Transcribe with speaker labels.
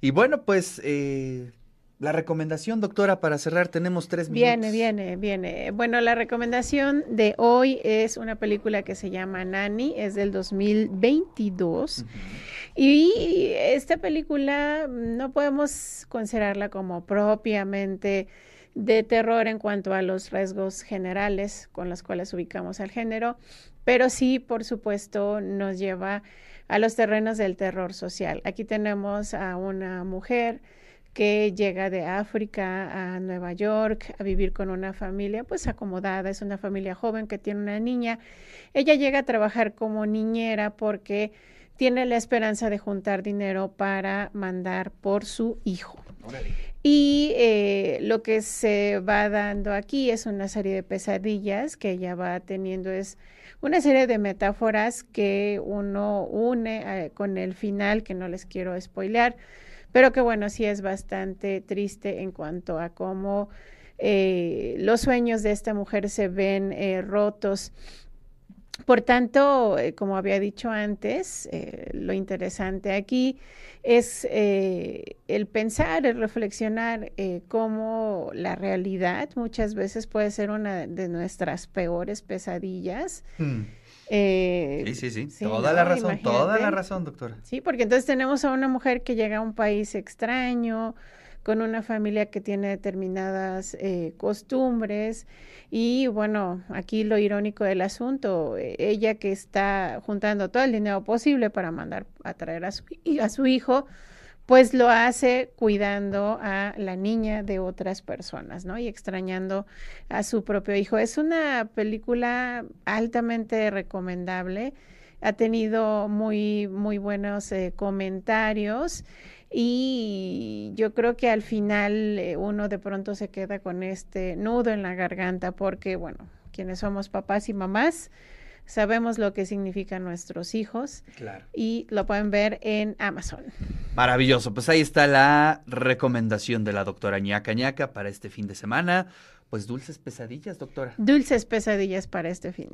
Speaker 1: Y bueno, pues eh, la recomendación, doctora, para cerrar, tenemos tres minutos.
Speaker 2: Viene, viene, viene. Bueno, la recomendación de hoy es una película que se llama Nani, es del 2022. Y esta película no podemos considerarla como propiamente de terror en cuanto a los rasgos generales con los cuales ubicamos al género, pero sí, por supuesto, nos lleva a los terrenos del terror social. Aquí tenemos a una mujer que llega de África a Nueva York a vivir con una familia pues acomodada, es una familia joven que tiene una niña. Ella llega a trabajar como niñera porque tiene la esperanza de juntar dinero para mandar por su hijo. Y eh, lo que se va dando aquí es una serie de pesadillas que ella va teniendo, es una serie de metáforas que uno une eh, con el final, que no les quiero spoilear, pero que bueno, sí es bastante triste en cuanto a cómo eh, los sueños de esta mujer se ven eh, rotos. Por tanto, eh, como había dicho antes, lo interesante aquí es el pensar, el reflexionar cómo la realidad muchas veces puede ser una de nuestras peores pesadillas. Mm.
Speaker 1: Eh, sí, sí, sí, Toda la razón, toda la razón, doctora.
Speaker 2: Sí, porque entonces tenemos a una mujer que llega a un país extraño, con una familia que tiene determinadas eh, costumbres y bueno, aquí lo irónico del asunto, eh, ella que está juntando todo el dinero posible para mandar a traer a su, a su hijo, pues lo hace cuidando a la niña de otras personas, ¿no? Y extrañando a su propio hijo. Es una película altamente recomendable. Ha tenido muy, muy buenos eh, comentarios y yo creo que al final eh, uno de pronto se queda con este nudo en la garganta porque, bueno, quienes somos papás y mamás, sabemos lo que significan nuestros hijos. Claro. Y lo pueden ver en Amazon.
Speaker 1: Maravilloso. Pues ahí está la recomendación de la doctora ñaca ñaca para este fin de semana. Pues dulces pesadillas, doctora.
Speaker 2: Dulces pesadillas para este fin.